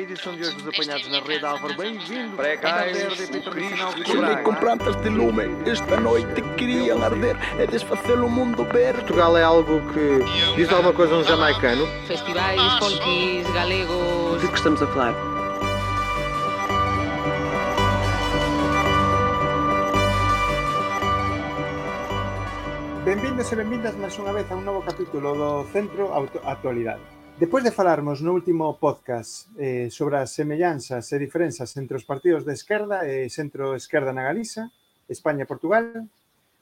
Edição de hoje dos apanhados na rede Álvaro, bem-vindo. Precais, o Cristo. Braga. com plantas de lume Esta noite queriam arder É desfazer o mundo verde Portugal é algo que diz alguma coisa a um jamaicano. festivais folkis galegos De que estamos a falar? Benvindos e benvindas máis unha vez a un novo capítulo do Centro Auto Actualidade. Depois de falarmos no último podcast eh, sobre as semellanzas e diferenzas entre os partidos de esquerda e centro-esquerda na Galiza, España e Portugal,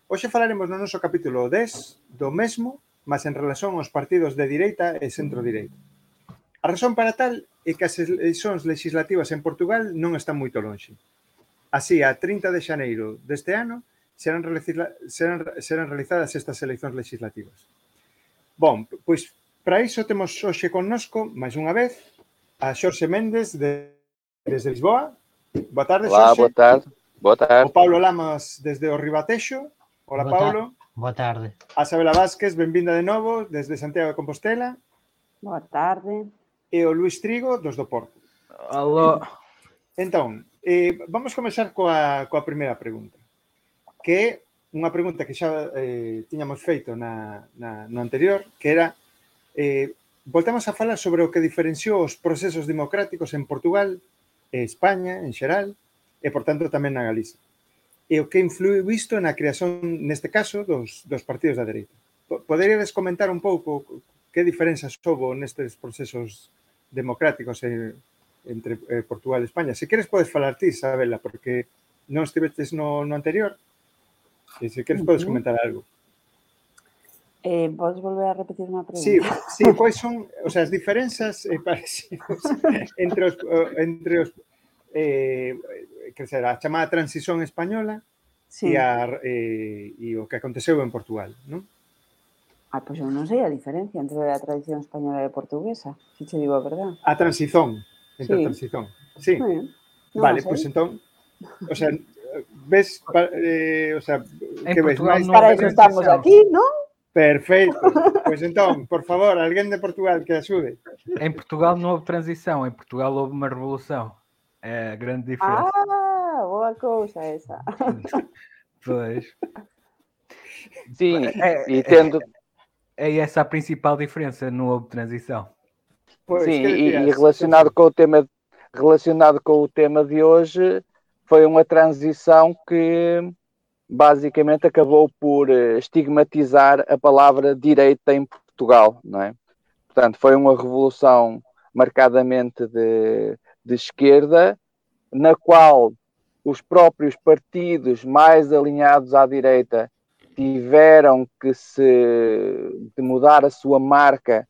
hoxe falaremos no noso capítulo 10 do mesmo, mas en relación aos partidos de direita e centro-direita. A razón para tal é que as eleições legislativas en Portugal non están moito lonxe. Así, a 30 de xaneiro deste ano, serán, serán, serán realizadas estas eleicións legislativas. Bon, pois Para iso temos hoxe connosco, máis unha vez, a Xorxe Méndez de, desde Lisboa. Boa tarde, Olá, Xorxe. Boa tarde. Boa tarde. O Pablo Lamas desde o Ribatexo. Ola, boa Pablo. Boa tarde. A Sabela Vázquez, benvinda de novo desde Santiago de Compostela. Boa tarde. E o Luís Trigo dos do Porto. Alô. Entón, eh, vamos comenzar coa, coa primeira pregunta, que é unha pregunta que xa eh, tiñamos feito na, na, no anterior, que era eh, voltamos a falar sobre o que diferenciou os procesos democráticos en Portugal, e España en xeral, e por tanto tamén na Galiza. E o que influiu isto na creación, neste caso, dos, dos partidos da dereita. Poderíades comentar un pouco que diferenzas houve nestes procesos democráticos en, entre eh, Portugal e España? Se queres podes falar ti, Isabela, porque non estivestes no, no anterior, e se queres podes comentar algo. Eh, podes volver a repetir unha pregunta? Sí, sí quais son o sea, as diferenzas eh, parecidas entre os, entre os eh, que será, a chamada transición española sí. e, a, eh, e o que aconteceu en Portugal, non? Ah, pois pues eu non sei a diferencia entre a tradición española e a portuguesa, se te digo a verdade. A transición, entre sí. a transición. Sí. Bueno, non vale, pois pues, entón, o sea, ves, eh, o sea, en que Portugal ves máis... No para eso estamos aquí, non? Perfecto. Pois entón, por favor, alguén de Portugal que axude. Em Portugal não houve transição, em Portugal houve uma revolução. É a grande diferença. Ah, boa cousa esa. Pois. Sim, É, e tendo, é essa a principal diferença, não houve transição. Pois, sim, e, e relacionado com o tema relacionado com o tema de hoje, foi uma transição que basicamente acabou por eh, estigmatizar a palavra direita em Portugal, não é? Portanto, foi uma revolução marcadamente de, de esquerda, na qual os próprios partidos mais alinhados à direita tiveram que se mudar a sua marca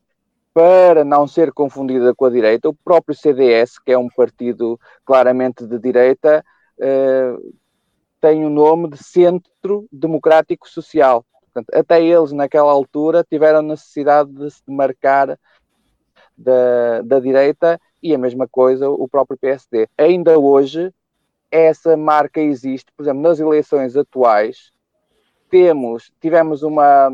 para não ser confundida com a direita. O próprio CDS, que é um partido claramente de direita, eh, tem o nome de Centro Democrático Social. Portanto, até eles, naquela altura, tiveram necessidade de se marcar da, da direita e a mesma coisa o próprio PSD. Ainda hoje, essa marca existe. Por exemplo, nas eleições atuais, temos, tivemos uma,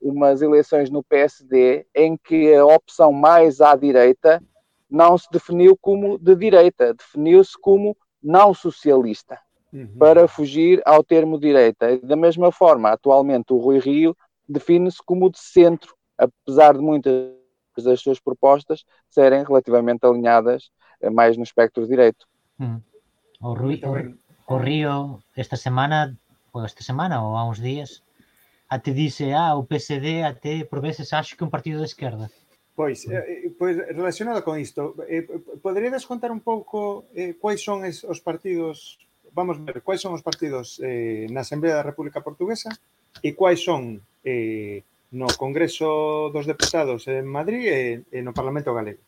umas eleições no PSD em que a opção mais à direita não se definiu como de direita, definiu-se como não socialista, Uhum. para fugir ao termo direita. Da mesma forma, atualmente o Rui Rio define-se como de centro, apesar de muitas das suas propostas serem relativamente alinhadas eh, mais no espectro direito. O, Rui, o, o Río esta semana, ou esta semana ou há uns dias, até disse, ah, o PSD até por vezes acho que é um partido de esquerda. Pois, eh, eh, pois relacionado con isto, eh, poderíades contar un pouco eh, quais son es, os partidos, vamos ver quais son os partidos eh, na Asamblea da República Portuguesa e quais son eh, no Congreso dos Deputados en Madrid e, e no Parlamento Galego.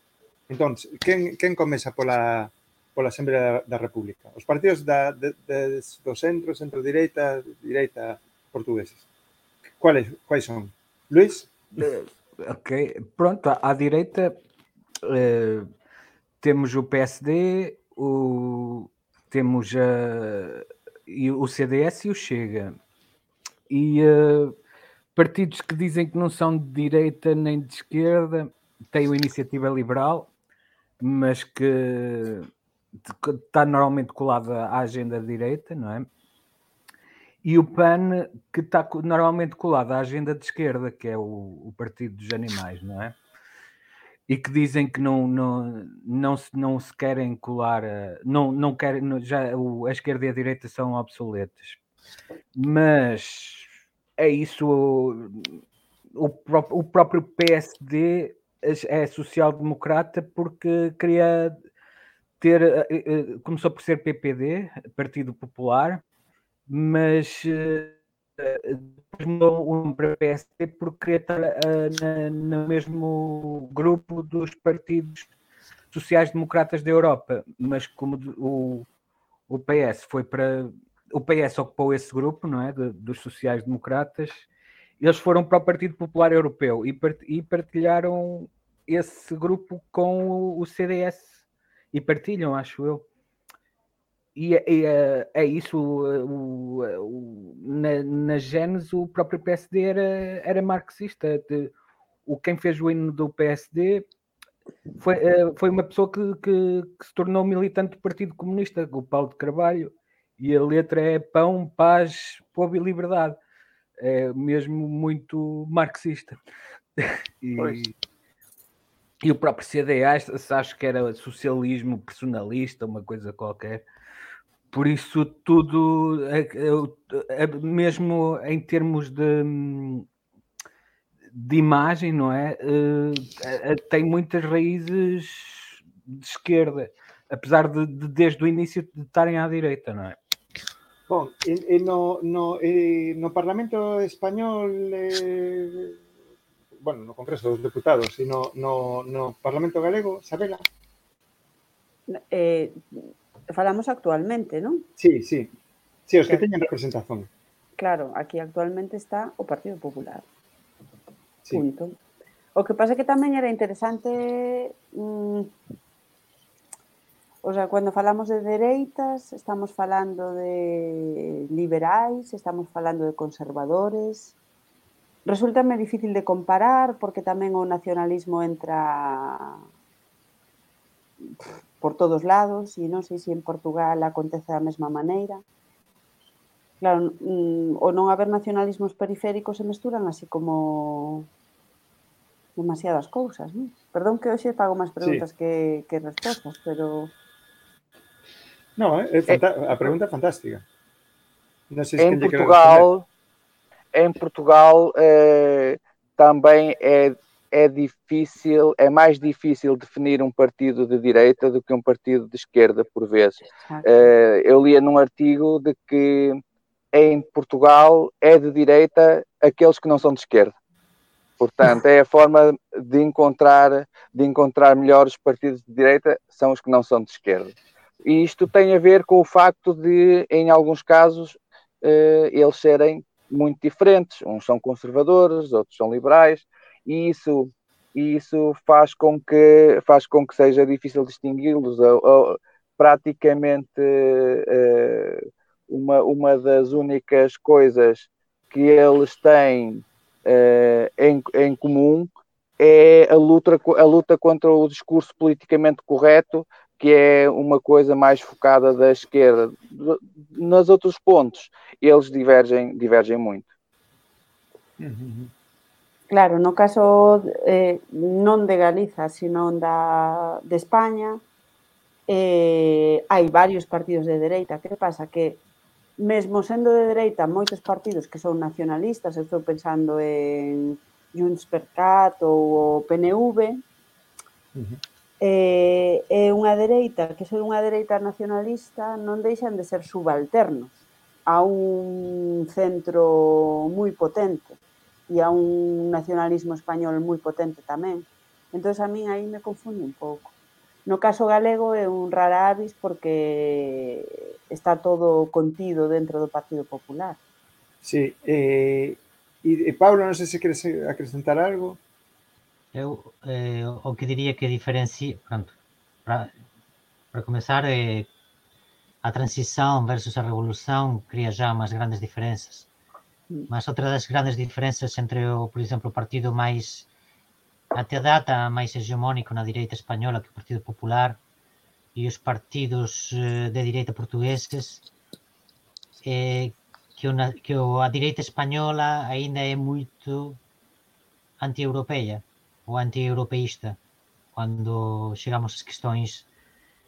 Entón, quen, quen comeza pola, pola Asamblea da, da República? Os partidos da, de, de, do centro, centro-direita, direita portugueses. Quais, quais son? Luis? Eh, ok, pronto, à direita eh, temos o PSD, o temos a, e o CDS e o Chega. E eh, partidos que dizem que não são de direita nem de esquerda, tem o Iniciativa Liberal, mas que está normalmente colada à agenda de direita, não é? E o PAN, que está normalmente colado à agenda de esquerda, que é o, o Partido dos Animais, não é? E que dizem que não, não, não, se, não se querem colar, não, não querem, já o- a esquerda e a direita são obsoletas. Mas é isso, o, o o próprio PSD é social-democrata porque queria ter, eh, eh, começou por ser PPD, Partido Popular, mas eh, depois mudou o nome para PSD porque queria estar na- no mesmo grupo dos partidos sociais-democratas da Europa, mas como o, o PS foi para o PS ocupou esse grupo, não é, de- dos sociais-democratas, eles foram para o Partido Popular Europeu e, part- partilharam esse grupo com o CDS e partilham, acho eu. E, é- e é, é isso, o, o- o- na, na Gênesis o próprio PSD era, era marxista. De- o, quem fez o hino do PSD foi, eh, foi uma pessoa que, que- que se tornou militante do Partido Comunista, o Paulo de Carvalho, e a letra é pão, paz, povo e liberdade. É mesmo muito marxista. E, e o próprio CDA, se acho que era socialismo personalista, uma coisa qualquer. Por isso, tudo, é- é- é- mesmo em termos de, de imagem, não é? Eh, eh, tem muitas raízes de esquerda, apesar de, de desde o início de estarem à direita, não é? Bom, e, e no, no, e no Parlamento Español eh, bueno, no Congreso dos Deputados e no, no, no Parlamento Galego, Sabela? Eh, falamos actualmente, non? Sí, sí. Sí, os que, teñen representación. Claro, aquí actualmente está o Partido Popular. Sí. Punto. O que pasa que tamén era interesante mm, O sea, cando falamos de dereitas, estamos falando de liberais, estamos falando de conservadores. Resultame difícil de comparar porque tamén o nacionalismo entra por todos lados e non sei se en Portugal acontece da mesma maneira. Claro, mm, o non haber nacionalismos periféricos se mesturan así como demasiadas cousas, non? Perdón que hoxe fago máis preguntas sí. que, que respostas, pero... No, eh, é, é eh, a pregunta é fantástica. Non sei se en, Portugal, en Portugal eh, tamén é é difícil, é mais difícil definir um partido de direita do que um partido de esquerda, por vezes. Eh, eu lia num artigo de que em Portugal é de direita aqueles que não são de esquerda. Portanto, é a forma de encontrar, de encontrar melhores partidos de direita são os que não são de esquerda. E isto tem a ver com o facto de, em alguns casos, eh, eles serem muito diferentes. Uns são conservadores, outros são liberais, e isso, isso faz, com que, faz com que seja difícil distingui-los. Praticamente eh, uma, uma das únicas coisas que eles têm eh, em, em comum é a luta, a luta contra o discurso politicamente correto, que é uma coisa mais focada da esquerda. Nos outros pontos, eles divergem, divergem muito. Uhum. Claro, no caso eh, non de Galiza, sino da, de España, eh, hai varios partidos de dereita. Que pasa? Que mesmo sendo de dereita, moitos partidos que son nacionalistas, estou pensando en Junts per Cat ou o PNV, uh -huh. eh, é unha dereita, que ser unha dereita nacionalista non deixan de ser subalternos a un centro moi potente e a un nacionalismo español moi potente tamén. Entón, a min aí me confunde un pouco. No caso galego é un rara avis porque está todo contido dentro do Partido Popular. Sí, eh, e, e eh, Pablo, non sei se queres acrescentar algo. Eu eh, o que diría que diferencia, pronto, para, para comenzar, eh, a transición versus a revolución cría já umas grandes diferenzas. Mas outra das grandes diferenças entre, o, por exemplo, o partido mais até data máis hegemónico na direita española que o Partido Popular e os partidos eh, de direita portugueses eh, que, que a direita española aínda é moito anti-europeia ou anti-europeísta cando chegamos ás questões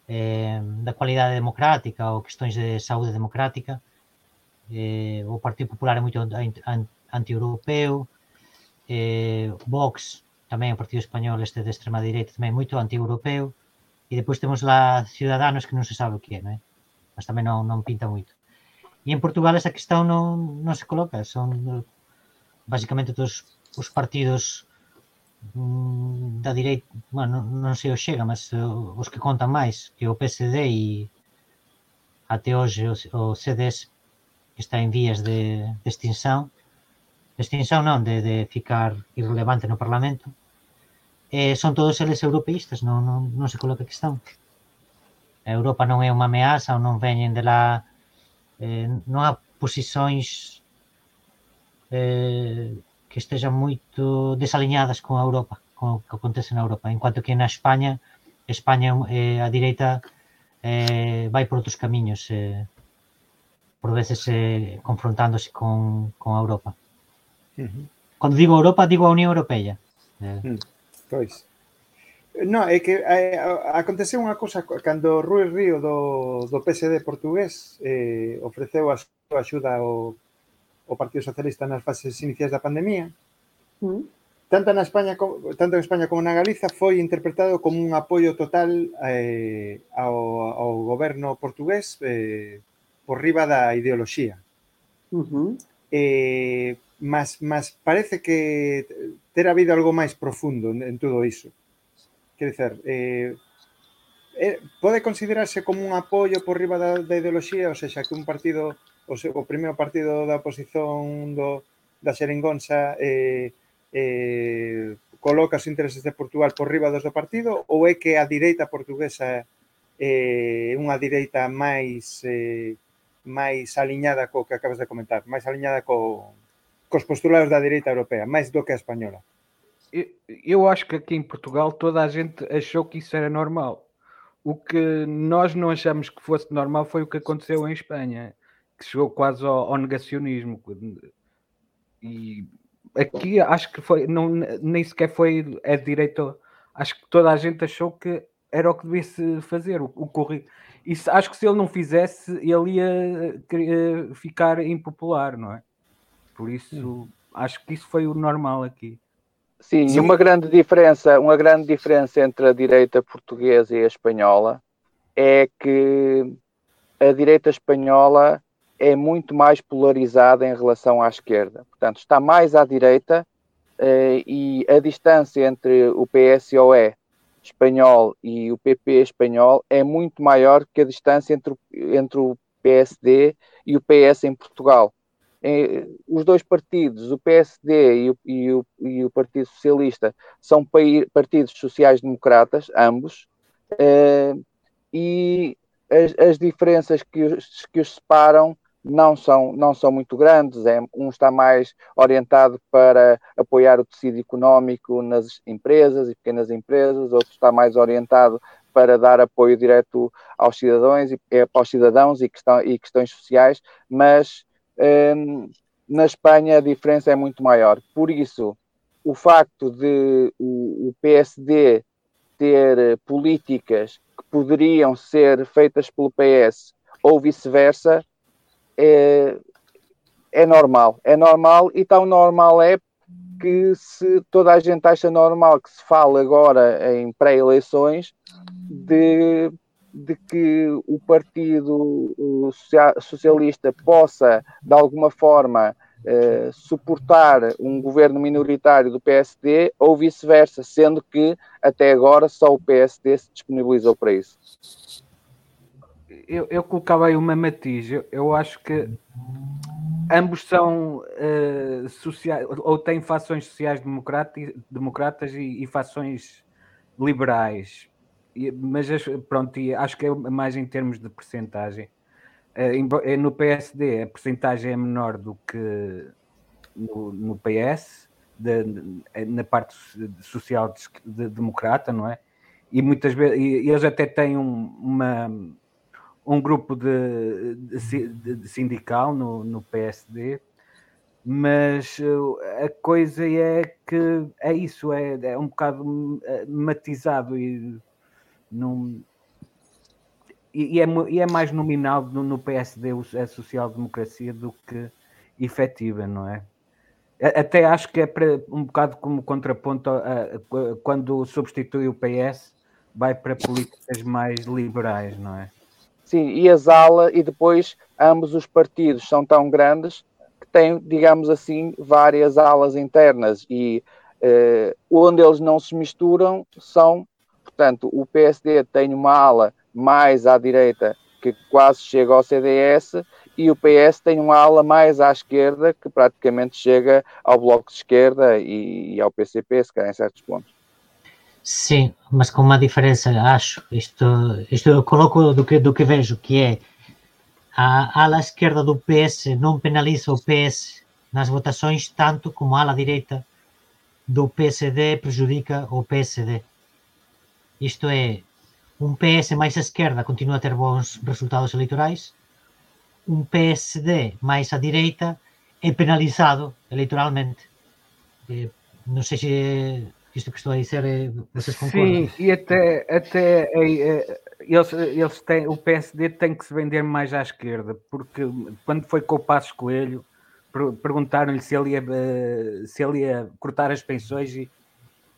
eh, da cualidade democrática ou questões de saúde democrática eh, o Partido Popular é moito antieuropeu, eh, Vox, tamén o Partido Español este de extrema direita, tamén moito antieuropeu, e depois temos lá Ciudadanos que non se sabe o que é, non é? mas tamén non, non pinta moito. E en Portugal esa questão non, non se coloca, son basicamente todos os partidos mm, da direita, bueno, non sei o chega, mas os que contan máis, que o PSD e até hoxe o, o CDS está en vías de, de extinción, de extinción non, de, de ficar irrelevante no Parlamento, eh, todos eles europeístas, non se coloca questão. A Europa non é unha ameaza ou non veñen de lá, eh, há posições eh, que estejam moito desaliñadas con a Europa, con o que acontece na Europa, enquanto que na España, España eh, a direita eh, vai por outros camiños, eh, por veces eh, confrontándose con, con a Europa. Uh -huh. Cando digo Europa, digo a Unión Europea. Eh. Mm, pois. Non, é que é, aconteceu unha cousa cando Rui Río do, do PSD portugués eh, ofreceu a súa axuda ao, ao Partido Socialista nas fases iniciais da pandemia. Uh -huh. Tanto na España tanto en España como na Galiza foi interpretado como un apoio total eh, ao, ao goberno portugués eh, por riba da ideoloxía. Uh -huh. eh, mas, mas parece que ter habido algo máis profundo en, en todo iso. Quer dizer, eh, eh, pode considerarse como un apoio por riba da, da ideoloxía, ou seja, que un partido, o, se, o primeiro partido da oposición do, da Xeringonza eh, eh, coloca os intereses de Portugal por riba dos do partido ou é que a direita portuguesa é eh, unha direita máis eh, máis aliñada co que acabas de comentar, máis aliñada co, cos postulados da direita europea, máis do que a española. Eu, eu acho que aqui em Portugal toda a gente achou que isso era normal. O que nós não achamos que fosse normal foi o que aconteceu em Espanha, que chegou quase ao, ao negacionismo. E aqui acho que foi, não, nem sequer foi a direita. Acho que toda a gente achou que era o que devia-se fazer, o, o acho que se ele não fizesse, ele ia querer ficar impopular, não é? Por isso, hum. acho que isso foi o normal aqui. Sim, Sim, uma grande diferença, uma grande diferença entre a direita portuguesa e a espanhola é que a direita espanhola é muito mais polarizada em relação à esquerda. Portanto, está mais à direita eh, e a distância entre o PSOE espanhol e o PP espanhol é muito maior que a distância entre entre o PSD e o PS em Portugal. É, os dois partidos, o PSD e o, e o, e o Partido Socialista, são partidos sociais-democratas, ambos, é, e as, as, diferenças que os, que os separam não são, não são muito grandes. É, um está mais orientado para apoiar o tecido económico nas empresas e pequenas empresas, outro está mais orientado para dar apoio direto aos cidadãos e, é, aos cidadãos e, questão, e questões sociais, mas hum, na Espanha a diferença é muito maior. Por isso, o facto de o, o PSD ter políticas que poderiam ser feitas pelo PS ou vice-versa, é, é normal. É normal e tão normal é que se toda a gente acha normal que se fale agora em pré-eleições de, de que o Partido Socialista possa, de alguma forma, eh, suportar um governo minoritário do PSD ou vice-versa, sendo que até agora só o PSD se disponibilizou para isso eu, eu colocava aí uma matiz. Eu, eu acho que ambos são uh, sociais, ou têm fações sociais democratas e, e fações liberais. E, mas pronto, acho que é mais em termos de percentagem. Uh, no PSD a percentagem é menor do que no, no PS, de, de, na parte social de, democrata, não é? E muitas vezes e eles até têm um, uma, um grupo de, de sindical no, no PSD, mas eh, a coisa é que é isso, é, é um bocado eh, matizado e não e, é, e é mais nominal no, no PSD a social-democracia do que efetiva, não é? Até acho que é para, um bocado como contraponto a, a, a, quando substitui o PS, vai para políticas mais liberais, não é? Sim, e as alas, e depois ambos os partidos são tão grandes que têm, digamos assim, várias alas internas e eh, onde eles não se misturam são, portanto, o PSD tem uma ala mais à direita que quase chega ao CDS e o PS tem uma ala mais à esquerda que praticamente chega ao Bloco de Esquerda e, e ao PCP, se calhar em certos pontos. Sim, mas com uma diferença, acho. Isto, isto eu coloco do que, do que vejo, que é a ala esquerda do PS não penaliza o PS nas votações tanto como a ala direita do PSD prejudica o PSD. Isto é, um PS mais à esquerda continua a ter bons resultados eleitorais, um PSD mais à direita é penalizado eleitoralmente. Eh, não sei se isto que estou a dizer eh, vocês concordam. Sim, e até, até eh, eles, eles têm, o PSD tem que se vender mais à esquerda, porque quando foi com o Passos Coelho, perguntaram-lhe se, ele ia, se ele ia cortar as pensões e,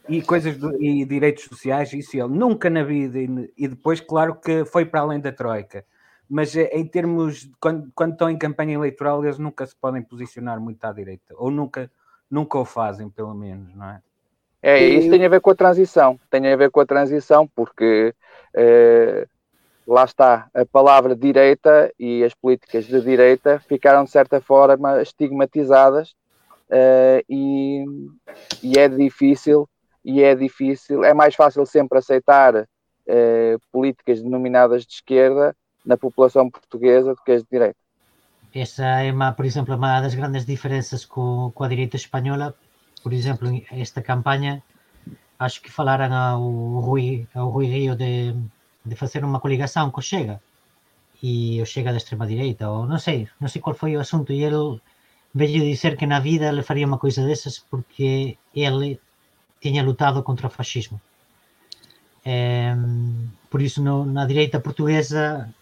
e coisas do, e direitos sociais, isso ele nunca na vida, e, e, depois, claro que foi para além da Troika. Mas eh, em termos, quando, quando estão em campanha eleitoral, eles nunca se podem posicionar muito à direita, ou nunca, nunca o fazem, pelo menos, não é? É, isso tem a ver com a transição, tem a ver com a transição, porque eh, lá está, a palavra direita e as políticas de direita ficaram de certa forma estigmatizadas eh, e, e é difícil e é difícil, é mais fácil sempre aceitar eh, políticas denominadas de esquerda na população portuguesa do que as de direita. Essa é, uma, por exemplo, uma das grandes diferenças com, com a direita espanhola. Por exemplo, esta campanha, acho que falaram ao Rui, ao Rui Rio de, de fazer uma coligação com o Chega e o Chega da extrema-direita, ou não sei, não sei qual foi o assunto, e ele veio dizer que na vida ele faria uma coisa dessas porque ele tinha lutado contra o fascismo. É, por isso, no, na direita portuguesa,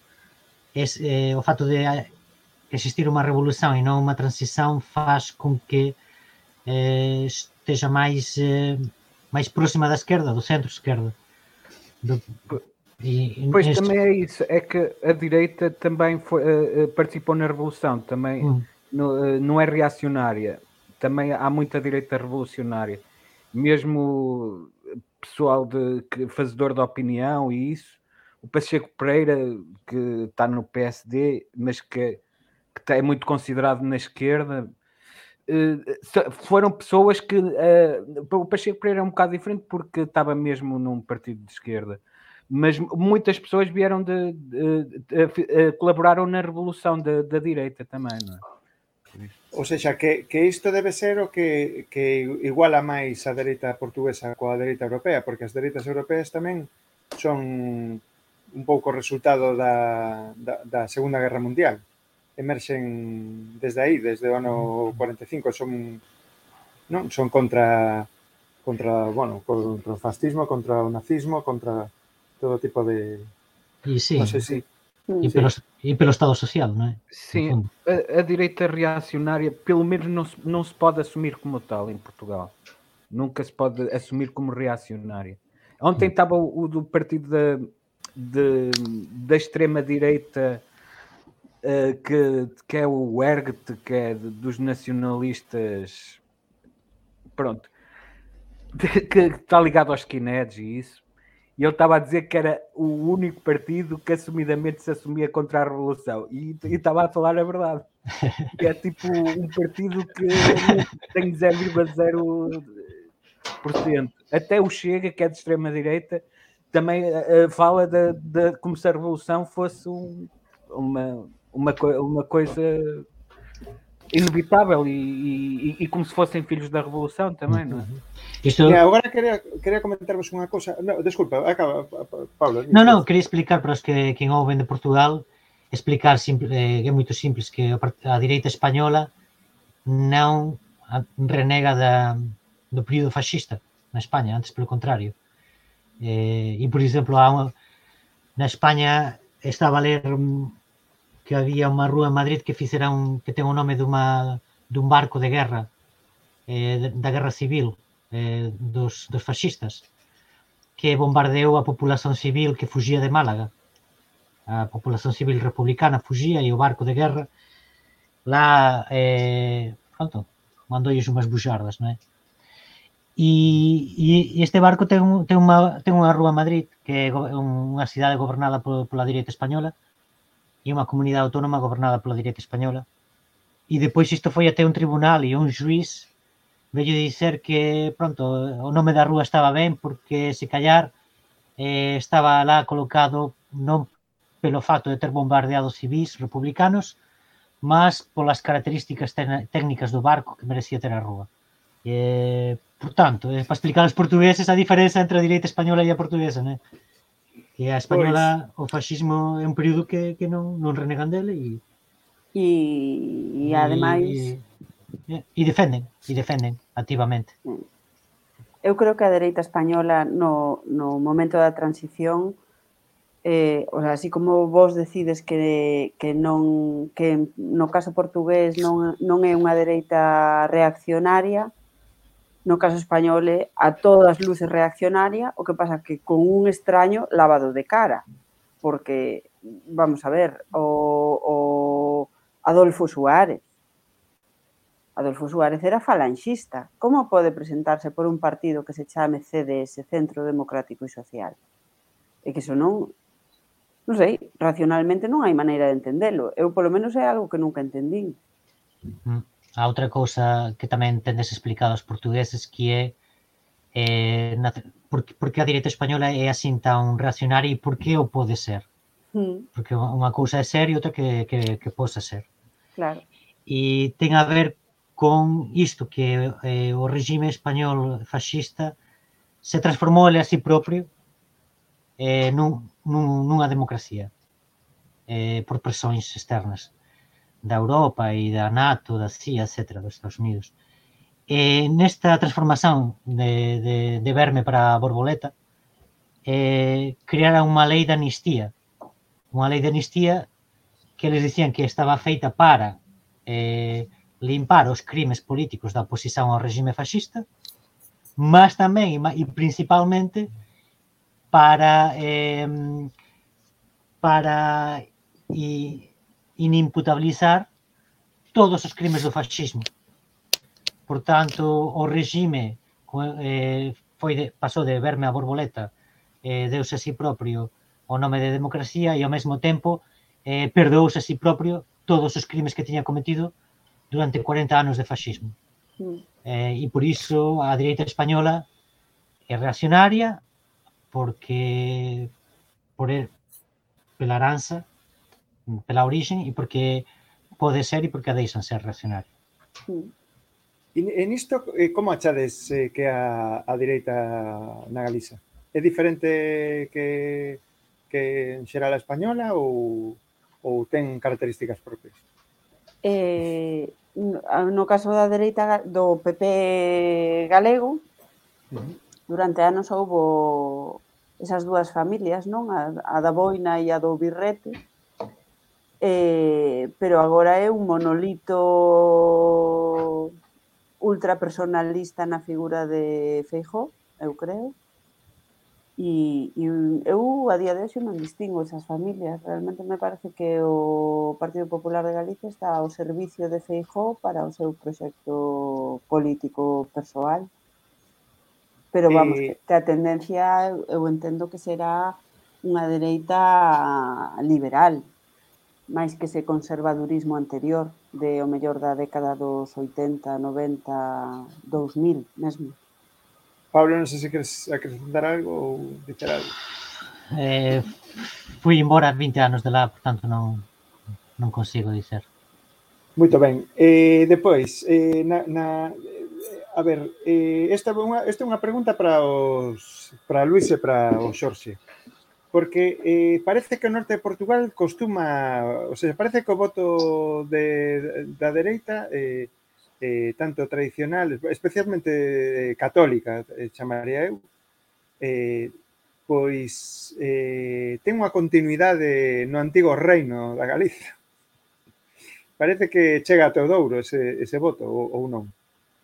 é, o fato de existir uma revolução e não uma transição faz com que esteja mais, mais próxima da esquerda, do centro-esquerda. Pois este... também é isso, é que a direita também foi, uh, participou na revolução, também hum. no, uh, não é reacionária, também há muita direita revolucionária mesmo pessoal de, que, fazedor de opinião e isso, o Pacheco Pereira, que está no PSD, mas que, que é muito considerado na esquerda, foram pessoas que. Uh, o Pacheco Pereira é um bocado diferente porque estava mesmo num partido de esquerda, mas muitas pessoas vieram de. de, de, colaboraram na revolução da, direita também, não é? Ou seja, que, que isto debe ser o que, que iguala máis a dereita portuguesa coa dereita europea, porque as dereitas europeas tamén son un pouco resultado da, da, da Segunda Guerra Mundial. Emerxen desde aí, desde o ano 45, son non son contra contra, bueno, contra o fascismo, contra o nazismo, contra todo tipo de E sí. Non sei se E pelo, e pelo Estado Social, não é? Sim, a, a, direita reacionária, pelo menos, não se, não se pode assumir como tal em Portugal. Nunca se pode assumir como reacionária. Ontem estava o, o do partido da, de, da extrema-direita, uh, que, que é o ERGT, que é dos nacionalistas. Pronto. Que está ligado aos skinheads e isso e ele estava a dizer que era o único partido que assumidamente se assumia contra a revolução e, estava a falar a verdade é tipo um partido que tem 0,0% até o Chega que é de extrema direita também uh, fala de, de, como se a revolução fosse um, uma, uma, uma coisa inevitável e, e, e como se fossem filhos da Revolução também, não é? Isto, E agora quería, quería comentarvos unha cousa. No, desculpa, acaba, pa- pa- Pablo. non, non, quería explicar para os que quen ouven de Portugal, explicar simple, eh, é moito simples que a a direita española non a- renega da, do período fascista na España, antes pelo contrario. Eh, e, por exemplo, há unha, na España estaba a ler que había unha rúa en Madrid que fixera un, que ten o nome dunha, dun barco de guerra eh, da guerra civil eh, dos, dos fascistas que bombardeou a populación civil que fugía de Málaga a populación civil republicana fugía e o barco de guerra lá eh, pronto, mandoulles unhas buxardas non é? E, e este barco ten, ten, unha, ten unha rúa Madrid que é unha cidade gobernada pola direita española e unha comunidade autónoma gobernada pola direita española. E depois isto foi até un tribunal e un juiz vello dicer que, pronto, o nome da rúa estaba ben porque, se callar, eh, estaba lá colocado non pelo facto de ter bombardeado civis republicanos, mas polas características técnicas do barco que merecía ter a rúa. E, por tanto, eh, para explicar aos portugueses a diferenza entre a direita española e a portuguesa, né? que a Española, pois, o fascismo é un período que, que non, non renegan dele e... E, e ademais... E, e defenden, e defenden activamente. Eu creo que a dereita española no, no momento da transición eh, o sea, así como vos decides que, que non que no caso portugués non, non é unha dereita reaccionaria, no caso español é a todas luces reaccionaria, o que pasa que con un extraño lavado de cara, porque, vamos a ver, o, o Adolfo Suárez, Adolfo Suárez era falanxista. Como pode presentarse por un partido que se chame CDS, Centro Democrático e Social? E que iso non, non sei, racionalmente non hai maneira de entendelo. Eu polo menos é algo que nunca entendín. Uh -huh a outra cousa que tamén tendes explicado aos portugueses que é eh, na, por, por que a direita española é así tan reaccionaria e por que o pode ser? Mm. Porque unha cousa é ser e outra que, que, que posa ser. Claro. E ten a ver con isto que eh, o regime español fascista se transformou ele a si propio eh, nun, nun, nunha democracia eh, por presións externas. Da Europa e da NATO, da CIA, etc., dos Estados Unidos. E nesta transformación de, de, de verme para a borboleta, eh, unha lei de amnistía. Unha lei de amnistía que eles dicían que estaba feita para eh, limpar os crimes políticos da oposición ao regime fascista, mas tamén e e principalmente para eh, para i- inimputabilizar todos os crimes do fascismo. Por tanto, o regime eh, foi de, pasou de verme a borboleta eh, deuse a si propio o nome de democracia e ao mesmo tempo eh, perdouse a si propio todos os crimes que tiña cometido durante 40 anos de fascismo. Mm. Eh, e por iso a direita española é reaccionaria porque por el, pela aranza, pela origen e porque pode ser e porque a deixan ser reaccionaria. Hmm. E isto, como achades eh, que a, a direita na Galiza? É diferente que, que en xeral a española ou, ou ten características propias? Eh, no caso da dereita do PP galego, durante anos houbo esas dúas familias, non? A, a da Boina e a do Birrete, eh, pero agora é un monolito ultra personalista na figura de Feijó, eu creo. E, e eu a día de hoxe non distingo esas familias. Realmente me parece que o Partido Popular de Galicia está ao servicio de Feijó para o seu proxecto político persoal. Pero vamos, eh... que a tendencia eu entendo que será unha dereita liberal, máis que ese conservadurismo anterior de o mellor da década dos 80, 90, 2000 mesmo. Pablo, non sei se queres acrescentar algo ou dicer algo. Eh, fui embora 20 anos de lá, portanto non, non consigo dicer. Moito ben. Eh, depois, eh, na, na, a ver, eh, esta, é unha, esta é unha pregunta para os para Luis e para o Xorxe porque eh, parece que o norte de Portugal costuma, o sea, parece que o voto de, da dereita eh, eh, tanto tradicional, especialmente eh, católica, eh, chamaría eu, eh, pois eh, ten unha continuidade no antigo reino da Galiza. Parece que chega a Teodouro ese, ese voto, ou, ou non.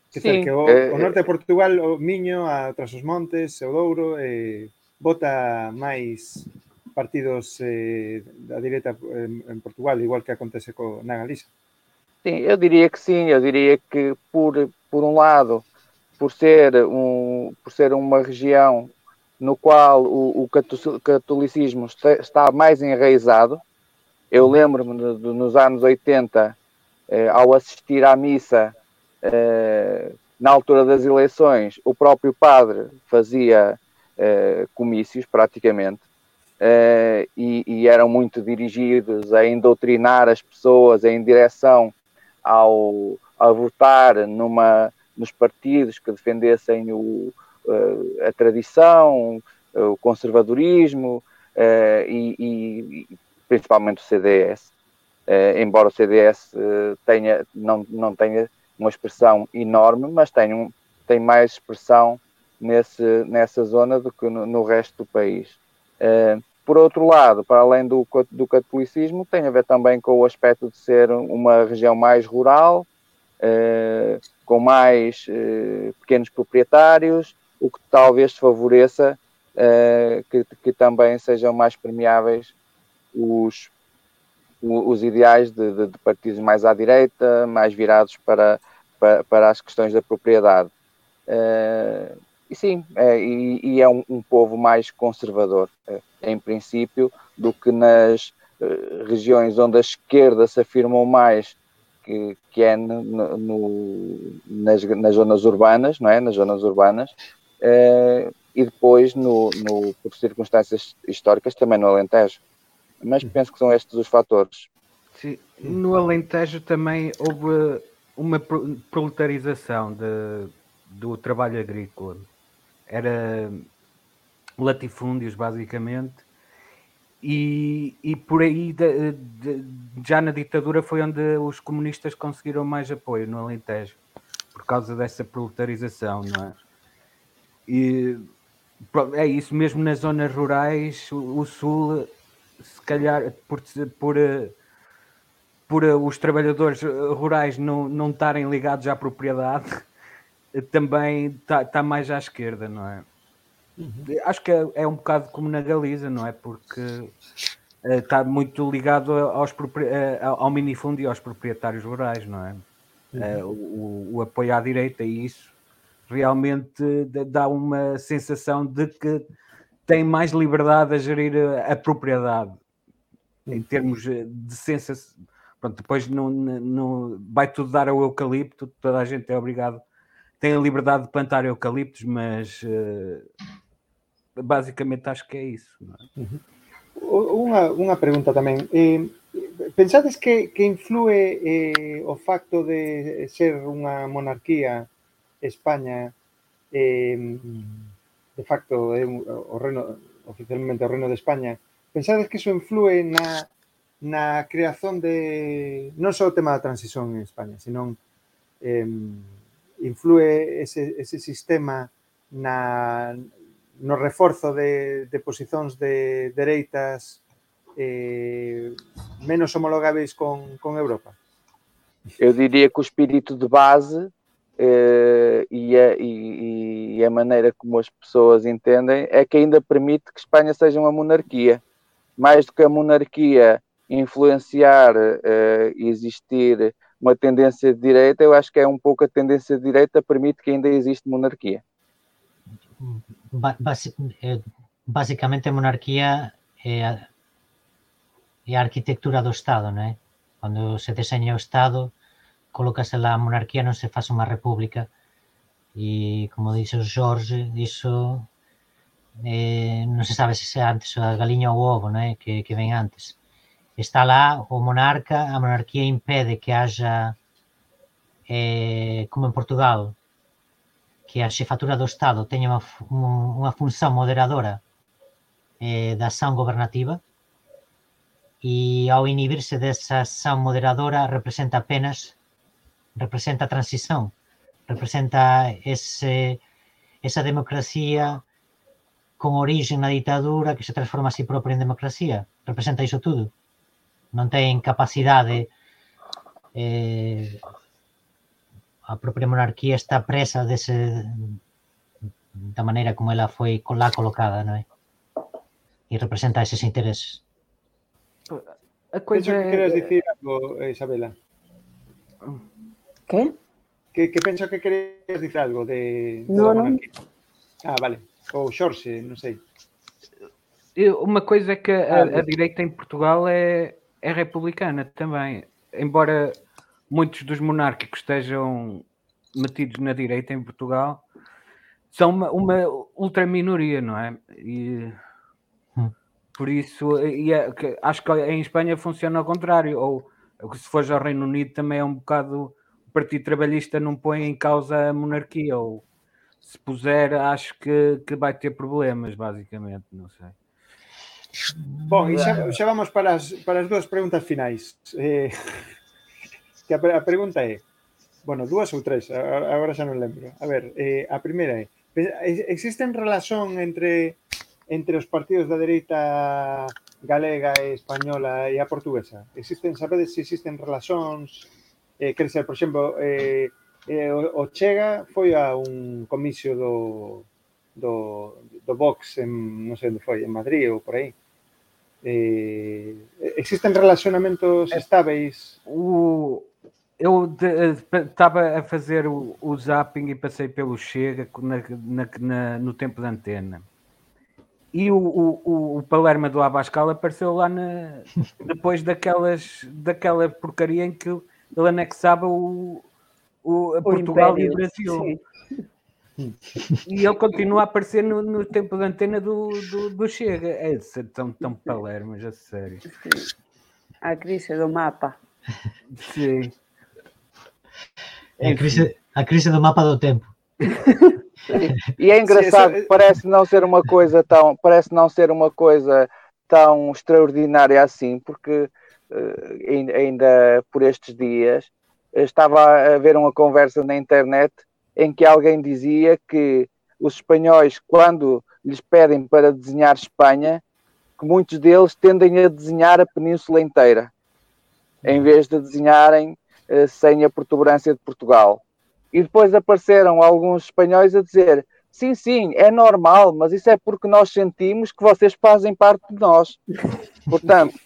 Que sí. que o, eh, o norte de eh. Portugal, o Miño, a tras os montes, Teodouro, eh, vota máis partidos eh, da direita en, en Portugal, igual que acontece co, na Galiza. Sim, eu diria que sim, eu diria que por, por um lado, por ser, um, por ser uma região no qual o, o catolicismo está mais enraizado, eu lembro-me nos anos 80, eh, ao assistir à missa, eh, na altura das eleições, o próprio padre fazia eh, comícios, praticamente, eh, e, e, eram muito dirigidos a indoutrinar as pessoas em direção ao, a votar numa, nos partidos que defendessem o, eh, a tradição, o conservadorismo, Uh, e, e, principalmente o CDS, embora o CDS tenha, não, não tenha uma expressão enorme, mas tem, um, tem mais expressão nesse, nessa zona do que no, no resto do país. Eh, por outro lado, para além do, do catolicismo, tem a ver também com o aspecto de ser uma região mais rural, eh, com mais eh, pequenos proprietários, o que talvez favoreça que, que, também sejam mais permeáveis os, os ideais de, de, de, partidos mais à direita, mais virados para, para, para as questões da propriedade. Uh, e sim, é, e, e, é um, um, povo mais conservador, é, em princípio, do que nas uh, regiões onde a esquerda se afirmou mais, que, que é no, no, nas, nas zonas urbanas, não é? Nas zonas urbanas, uh, e depois, no, no, por circunstâncias históricas, também no Alentejo mas penso que são estes os fatores. Sim. No Alentejo também houve uma proletarização de, do trabalho agrícola. Era latifúndios, basicamente, e, e por aí, de, de, já na ditadura, foi onde os comunistas conseguiram mais apoio no Alentejo, por causa dessa proletarização, não é? E é isso, mesmo nas zonas rurais, o, o Sul se calhar por, por, por os trabalhadores rurais não, não estarem ligados à propriedade, também está tá mais à esquerda, não é? Uhum. Acho que é, é, um bocado como na Galiza, não é? Porque está muito ligado aos, ao minifúndio e aos proprietários rurais, não é? Uhum. O, o, apoio à direita e isso realmente dá uma sensação de que tem mais liberdade a gerir a, a propriedade em termos de sensação. Pronto, depois não, não, vai tudo dar ao eucalipto, toda a gente é obrigado, tem a liberdade de plantar eucaliptos, mas uh, basicamente acho que é isso. É? Uhum. Unha, unha pregunta tamén. Eh, que, que influe eh, o facto de ser unha monarquía España eh, de facto é o reino oficialmente o reino de España, pensades que iso influe na, na creación de non só o tema da transición en España, sino eh, influe ese, ese sistema na, no reforzo de, de posicións de dereitas eh, menos homologáveis con, con Europa? Eu diria que o espírito de base Uh, e, a, e, e, a, maneira como as pessoas entendem é que ainda permite que Espanha seja uma monarquia. Mais do que a monarquia influenciar uh, e existir uma tendência de direita, eu acho que é um pouco a tendência de direita permite que ainda existe monarquia. Eh, basicamente, a monarquia é a, é a do Estado, não é? Quando se desenha o Estado, colócase a monarquía non se faz unha república e como dixe o Jorge iso eh, non se sabe se é antes a galiña ou o ovo non é? Que, que ven antes está lá o monarca, a monarquía impede que haxa, eh, como en Portugal, que a xefatura do Estado teña unha, fu- un- unha función moderadora eh, da ação gobernativa e ao inhibirse desa ação moderadora representa apenas representa a transición, representa ese, esa democracia con origen na ditadura que se transforma a si propia en democracia. Representa iso tudo. Non ten capacidade eh, a propia monarquía está presa dese da maneira como ela foi lá colocada, non é? E representa eses intereses. A Penso coisa que queres é, dicir algo, eh, Isabela. Que? Que, que penso que queres dicir algo de, No, non. Ah, vale. Ou Xorxe, non sei. Uma coisa é que a, Ah, a direita em Portugal é, é republicana também. Embora muitos dos monárquicos estejam metidos na direita em Portugal, são uma, uma ultraminoria, não é? E Hum. por isso, e é que- acho que em Espanha funciona ao contrário. Ou se fores ao Reino Unido também é um bocado. O Partido Trabalhista não põe em causa a monarquia, ou se puser, acho que, que vai ter problemas, basicamente. Não sei. Bom, e xa, xa vamos para as, para as dúas preguntas finais. Eh, que a, a pregunta é, bueno, dúas ou tres, agora xa non lembro. A ver, eh, a primeira é, existen relación entre entre os partidos da dereita galega e española e a portuguesa? Existen, sabedes se existen relacións? Eh, quer dizer, por exemplo, eh, eh, o, o Chega foi a un comicio do, do, do Vox en, non sei onde foi, en Madrid ou por aí. Eh, existen relacionamentos estáveis? O, eu estava a fazer o, o zapping e passei pelo Chega na, na- na- no tempo da antena. E o, o, o- Palerma do Abascal apareceu lá depois daquelas, daquela porcaria em que ele anexava o, Portugal e o Brasil. sim. E ele continua a aparecer no, no tempo da antena do, do, do Chega. É de ser tão, tão Palermas, a sério. Sí. A crise do mapa. Sim. É a crise, a crise do mapa do tempo. E é engraçado, parece não ser uma coisa tão, parece não ser uma coisa tão extraordinária assim, porque eh, ainda, por estes dias estava a ver uma conversa na internet em que alguém dizia que os espanhóis, quando lhes pedem para desenhar Espanha, que muitos deles tendem a desenhar a península inteira, em vez de desenharem eh, sem a protuberância de Portugal. E depois apareceram alguns espanhóis a dizer: sim, sim, é normal, mas isso é porque nós sentimos que vocês fazem parte de nós. Portanto,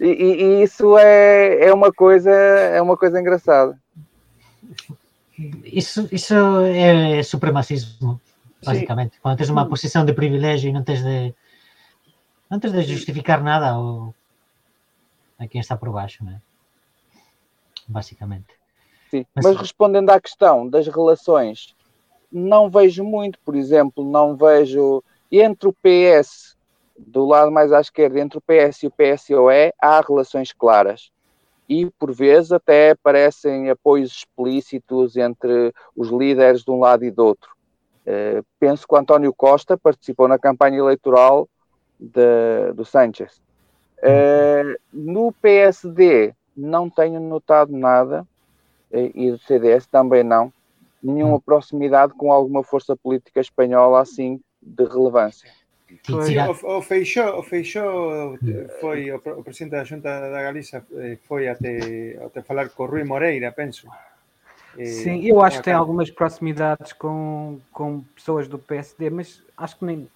e, e- e isso é, é uma coisa é uma coisa engraçada. Isso, isso é supremacismo, basicamente. Quando tens uma posição de privilégio e não tens de não tens de justificar nada ao, a quem está por baixo, não é? Basicamente. Sim. Mas- Mas respondendo à questão das relações, não vejo muito, por exemplo, não vejo entre o PS, do lado mais à esquerda, entre o PS e o PSOE, há relações claras. E, por vezes, até aparecem apoios explícitos entre os líderes de um lado e do outro. Eh, penso que o António Costa participou na campanha eleitoral de- do Sánchez. Eh, no PSD, não tenho notado nada eh, e do CDS também não, nenhuma proximidade com alguma força política espanhola assim de relevância. O, o Feixó, o Feixó eh, foi o, o presidente da Xunta da Galiza eh, foi até, até falar co Rui Moreira, penso. Eh, Sim, eu acho que tem algumas proximidades com, com pessoas do PSD, mas acho que nem,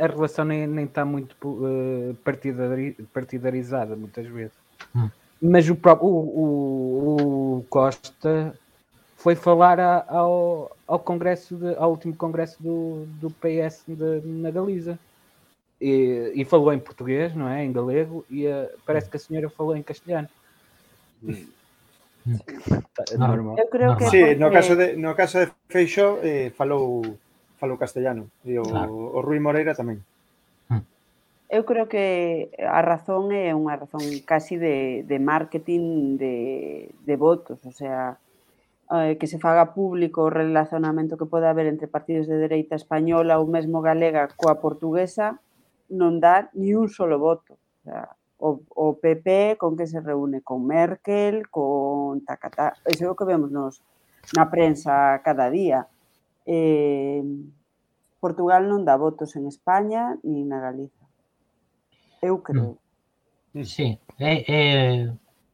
a relação nem, nem está muito eh, partidari- partidarizada muitas vezes. Hum. Mas o, próprio, o, o- o Costa foi falar a- ao, ao congresso, de- ao último congresso do, do PS de- na Galiza. E, e, falou em português, não é? Em galego, e uh, parece que a senhora falou em castelhano. Normal. Eu creo que sí, no caso de no caso de Feixo eh, falou falou castellano e o, claro. o Rui Moreira tamén. Eu creo que a razón é unha razón casi de, de marketing de, de votos, o sea, eh, que se faga público o relacionamento que pode haber entre partidos de dereita española ou mesmo galega coa portuguesa, non dá ni un solo voto. O, sea, o, o PP con que se reúne con Merkel, con Tacatá, ese é o que vemos nos, na prensa cada día. Eh, Portugal non dá votos en España ni na Galiza. Eu creo. Mm. Sí, eh, eh,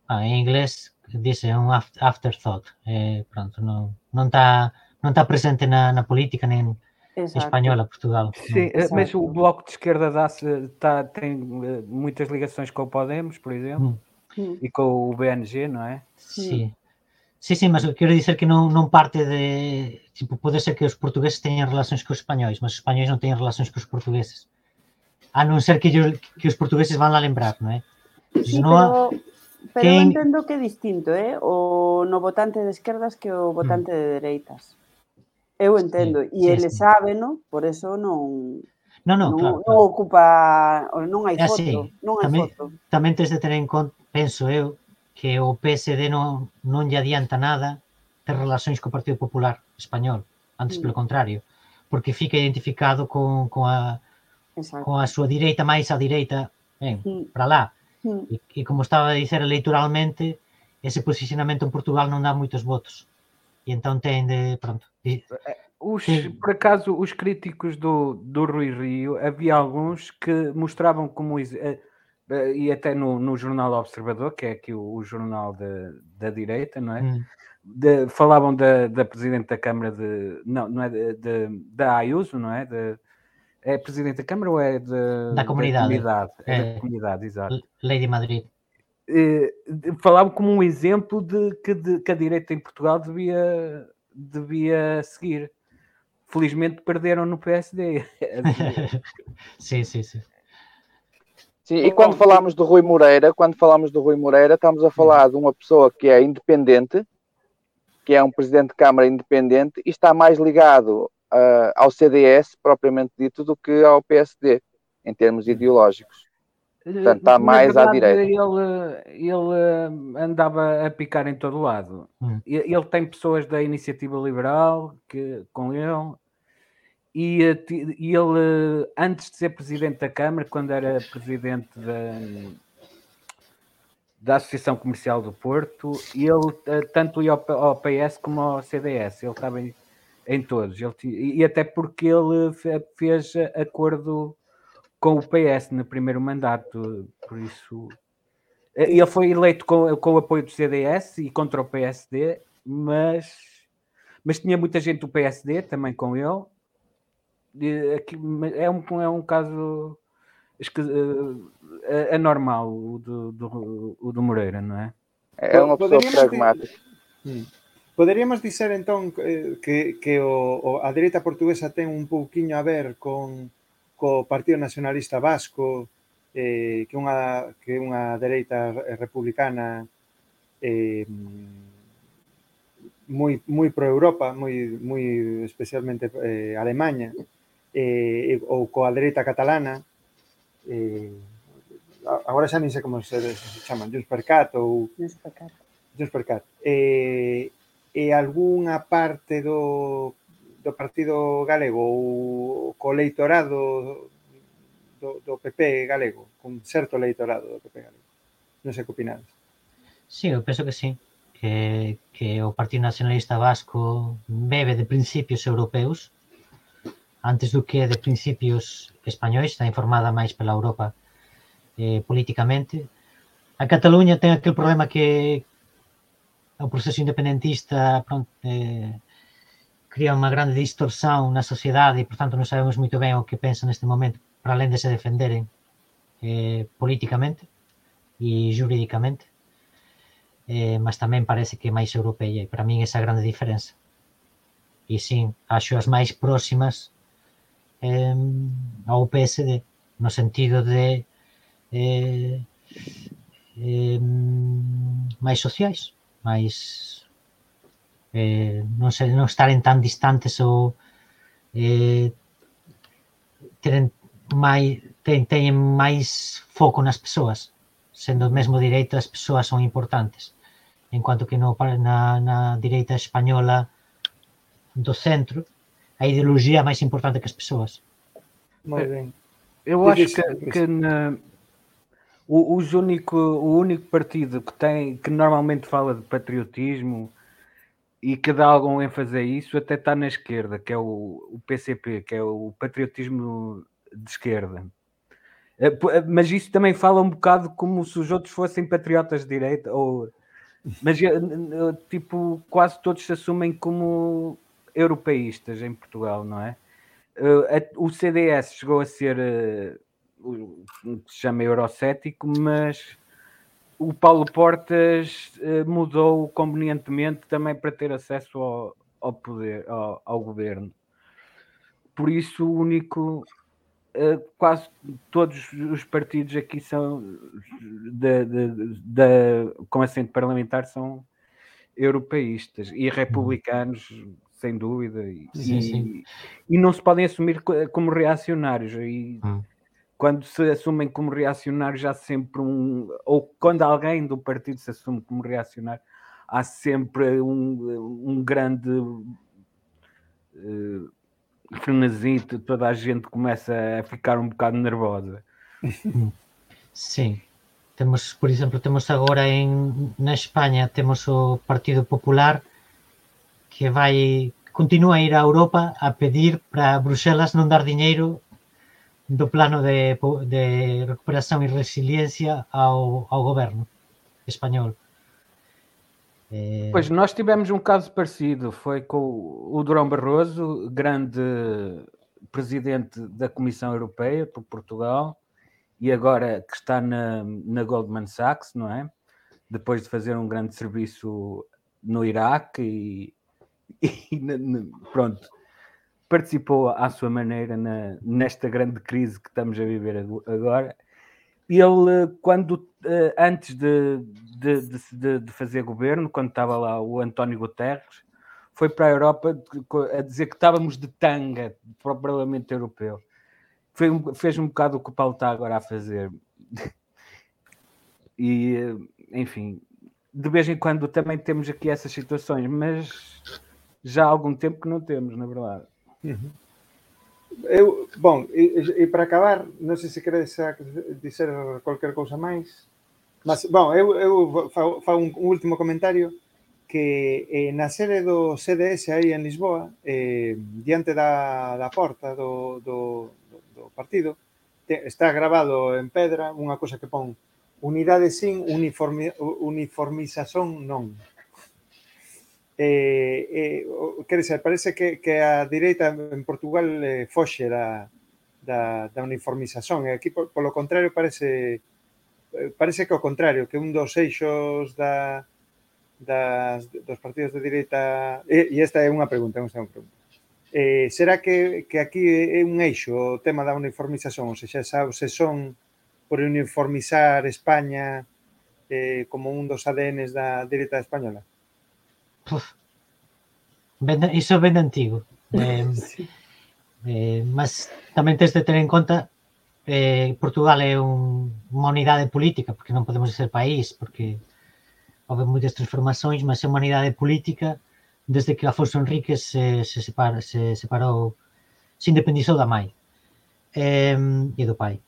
ah, en inglés dice un afterthought, eh, pronto, non, non está non está presente na, na política nen, Exato. espanhola, Portugal. Sim, Exato. Eh, mas o Bloco de Esquerda dá tá, tem eh, muitas ligações com o Podemos, por exemplo, hum. e com o BNG, não é? Sim. Sim, sim, mas eu quero dizer que não, não parte de... Tipo, pode ser que os portugueses tenham relações com os espanhóis, mas os espanhóis não têm relações com os portugueses. A não ser que, ellos, que os portugueses vão lá lembrar, não é? Sí, no, pero, pero ten... entendo que é distinto, eh? O no votante de esquerdas que o votante de dereitas. Eu entendo, sí, e sí, ele sí. sabe, no? por eso non Non, non, non, claro, non ocupa, non hai foto, así, non hai tamén, foto. Tamén tens de tener en conta, penso eu, que o PSD non, non lle adianta nada ter relacións co Partido Popular Español, antes mm. pelo contrario, porque fica identificado con, con, a, Exacto. con a súa direita máis á direita, ben, mm. para lá. Mm. E, e como estaba a dicer eleitoralmente, ese posicionamento en Portugal non dá moitos votos. E entón ten de, pronto, di- Os, por acaso, os críticos do, do Rui Rio, havia alguns que mostravam como. eh, eh, E até no, no Jornal Observador, que é aqui o, o jornal da, da direita, não é? mm, De- falavam da, da Presidente da Câmara de. Não, não é de, de- da Ayuso, não é? De, é Presidente da Câmara ou é de, Da comunidade. comunidade? É, É. da comunidade, exato. Lei de Madrid. Eh, de- falavam como um exemplo de que, de- que a direita em Portugal devia, devia seguir. Felizmente perderam no PSD. sim, sim, sim. Sim, e quando falamos do Rui Moreira, quando falamos do Rui Moreira, estamos a falar de uma pessoa que é independente, que é um presidente de Câmara independente e está mais ligado ah, ao CDS, propriamente dito, do que ao PSD, em termos ideológicos. Portanto, está mais à verdade, direita. Ele, ele eh, andava a picar em todo lado. Hum. E- Ele tem pessoas da Iniciativa Liberal que, com ele. E, eh, e ele, eh, antes de ser presidente da Câmara, quando era presidente da, da Associação Comercial do Porto, ele tanto ia ao, PS como ao CDS. Ele estava em, em todos. Ele e até porque ele fe- fez acordo com o PS no primeiro mandato, por isso. eh, Ele foi eleito com, com o apoio do CDS e contra o PSD, mas, mas tinha muita gente do PSD também com ele. E é, um, é um caso esque- eh, anormal o do, do, o do Moreira, não é? É uma pessoa pragmática. Mm. Poderíamos dizer entón eh, que, que o, o, a dereita portuguesa ten un pouquiño a ver con co Partido Nacionalista Vasco, eh, que unha que unha dereita republicana eh, moi moi pro Europa, moi moi especialmente eh, Alemanha, eh, ou coa dereita catalana, eh, agora xa nin sei como se, se chaman, Junts per Cat ou Junts per Cat. Junts per Cat. Eh, e algunha parte do do Partido Galego ou co leitorado do, do PP galego, con certo leitorado do PP galego. Non sei que opinades. Sí, eu penso que sí. Que, que o Partido Nacionalista Vasco bebe de principios europeus antes do que de principios españois, está informada máis pela Europa eh, políticamente. A Cataluña ten aquel problema que o proceso independentista pronto, eh, cría unha grande distorsión na sociedade e, por tanto, non sabemos moito ben o que pensan neste momento, para além de se defenderen eh, políticamente e jurídicamente eh, mas tamén parece que é máis europeia e para min esa é grande diferenza. E sim, acho as máis próximas eh, ao PSD no sentido de eh, eh, máis sociais máis eh, non, sei, non estaren tan distantes ou eh, teren máis ten, teñen máis foco nas persoas, sendo mesmo direita as persoas son importantes. En cuanto que no, na, na direita española do centro, a ideoloxía é máis importante que as persoas. Moi ben. Eu acho Diz, que, que na- o, os único, o único partido que tem que normalmente fala de patriotismo e que dá algum ênfase a isso até está na esquerda, que é o, o PCP, que é o patriotismo de esquerda. Eh, eh, Mas isso também fala um bocado como se os outros fossem patriotas de direita, ou mas eh, tipo, quase todos se assumem como europeístas em Portugal, não é? O CDS chegou a ser o que se chama eurocético, mas o Paulo Portas eh, mudou convenientemente também para ter acesso ao, ao poder, ao, ao governo. Por isso, o único, eh, quase todos os partidos aqui são da, da- da- com assento parlamentar são europeístas e republicanos, sem dúvida, e, Sim, e- sim. e não se podem assumir co- como reacionários. E Hum. Quando se assumem como reacionários, há sempre um. Ou quando alguém do partido se assume como reacionário, há sempre um, um grande eh, frenesi, toda a gente começa a ficar um bocado nervosa. Sim. Temos, por exemplo, temos agora en na España temos o Partido Popular que vai continúa a ir a Europa a pedir para Bruxelas non dar diñeiro do plano de, de recuperación e resiliencia ao, ao goberno español. Eh, Pois nós tivemos um caso parecido, foi com o Durão Barroso, grande presidente da Comissão Europeia por Portugal, e agora que está na, na Goldman Sachs, não é? Depois de fazer um grande serviço no Iraque e, e pronto, participou à sua maneira na- nesta grande crise que estamos a viver ago- agora. Ele, quando eh, antes de, de, de, de- fazer governo, quando estava lá o António Guterres, foi para a Europa a dizer que estávamos de tanga para o Parlamento Europeu. Foi fez um bocado o que o Paulo está agora a fazer. E, eh, enfim, de vez em quando também temos aqui essas situações, mas já há algum tempo que não temos, na verdade. Eu, bon, e, e para acabar, non sei se queredes dizer cualquier cousa máis, mas, bon, eu, eu fago fa un, un último comentario que eh, na sede do CDS aí en Lisboa, eh, diante da, da porta do, do, do partido, te, está grabado en pedra unha cosa que pon unidade sin, uniformi, uniformización non eh, eh, quer dizer, parece que, que a direita en Portugal eh, foxe da, da, da uniformización. E aquí polo contrario parece eh, parece que o contrario, que un dos eixos da, das, dos partidos de direita e, e esta é unha pregunta, esta é unha pregunta. Eh, será que, que aquí é un eixo o tema da uniformización? Ou seja, esa obsesión por uniformizar España eh, como un dos ADNs da direita española? puf, vende, iso ben antigo. Eh, sí. eh, mas tamén tens de ter en conta eh, Portugal é un, unha unidade política, porque non podemos ser país, porque houve moitas transformações, mas é unha unidade política desde que Afonso Enrique se, se, separa, se separou, se independizou da mãe eh, e do pai.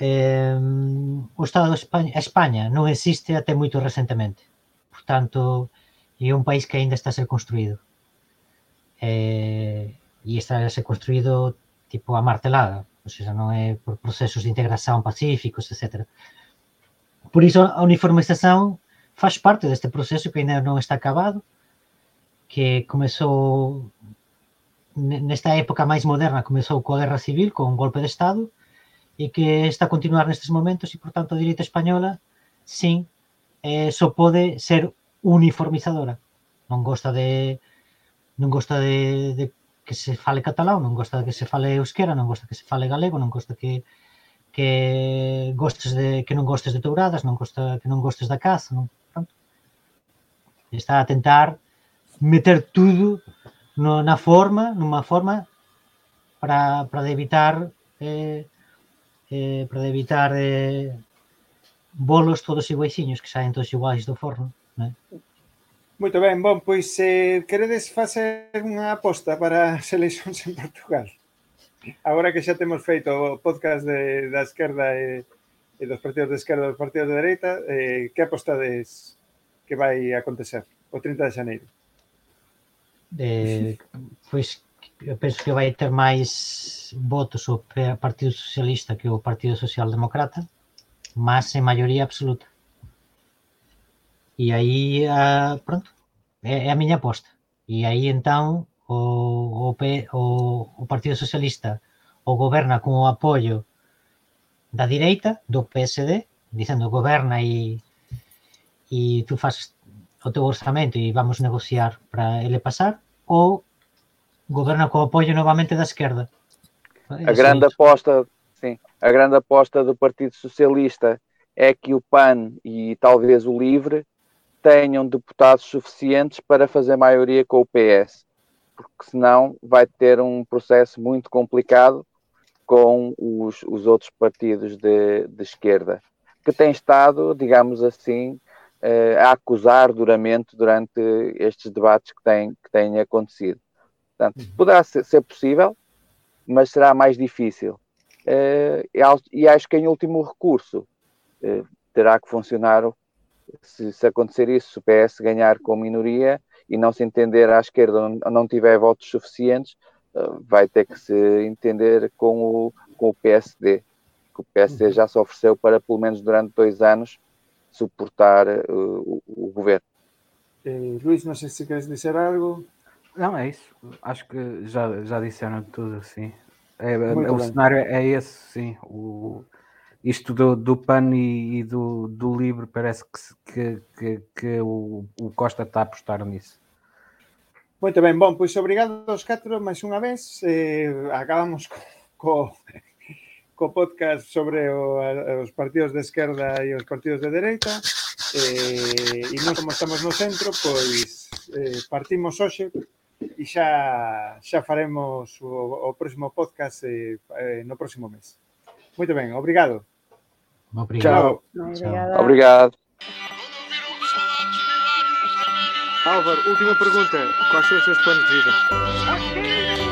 Eh, o Estado de España, a España non existe até moito recentemente. Por tanto, é un país que aínda está a ser construído. Eh, está a ser construído tipo a martelada, ou seja, non é por procesos de integración pacíficos, etc. Por iso a uniformización faz parte deste proceso que ainda non está acabado, que comezou ne- nesta época máis moderna, comezou coa Guerra Civil, con un golpe de Estado, e que está a continuar nestes momentos e, por tanto, a direita española, sin, eh, só pode ser uniformizadora. Non gosta de non gosta de, de que se fale catalán, non gosta de que se fale euskera, non gosta que se fale galego, non gosta que que gostes de que non gostes de touradas, non gosta que non gostes da caza, non? Pronto. Está a tentar meter tudo no, na forma, nunha forma para para evitar eh, eh para evitar eh, bolos todos iguaixiños que saen todos iguais do forno. Eh. Muito ben, bon, pois se eh, queredes facer unha aposta para as eleicións en Portugal, agora que xa temos feito o podcast de, da esquerda e, e dos partidos de esquerda e dos partidos de dereita, eh, que apostades que vai acontecer o 30 de xaneiro? Eh, pois eu penso que vai ter máis votos o Partido Socialista que o Partido Socialdemócrata, mas en maioría absoluta. E aí, ah, pronto, é, é a miña aposta. E aí entón o, o, o, o Partido Socialista o goberna con o apoio da direita, do PSD, dicendo goberna e, e tú faz o teu orzamento e vamos negociar para ele pasar, ou goberna co apoio novamente da esquerda. A grande aposta, sim, a grande aposta do Partido Socialista é que o PAN e talvez o LIVRE tenham deputados suficientes para fazer maioria com o PS, porque senão vai ter um processo muito complicado com os, os outros partidos de, de esquerda, que têm estado, digamos assim, eh, a acusar duramente durante estes debates que têm, que têm acontecido. Portanto, poderá ser, ser possível, mas será mais difícil. Eh, e e acho que em último recurso eh, terá que funcionar se, se acontecer isso, se o PS ganhar com minoria e não se entender à esquerda ou não, não tiver votos suficientes, eh, vai ter que se entender com o, com o PSD. Que o PSD já se ofereceu para, pelo menos durante dois anos, suportar eh, o, o governo. Eh, Luís, non sei se queres dizer algo. Não, é isso. Acho que já, já disseram tudo assim. É, o bem. cenário é esse, sim. O, isto do, do PAN e, e do, do LIBRE parece que, que, que, que o, o, Costa está a apostar nisso. Moito ben, bom, pois obrigado aos catro máis unha vez eh, acabamos co, co podcast sobre o, a, os partidos de esquerda e os partidos de dereita eh, e non como estamos no centro pois eh, partimos hoxe e xa xa faremos o, o próximo podcast eh, eh, no próximo mes. Muito bem, obrigado. Obrigado. Chao. Obrigada. Obrigado. Álvaro, última pergunta. Quais são os seus planos de vida?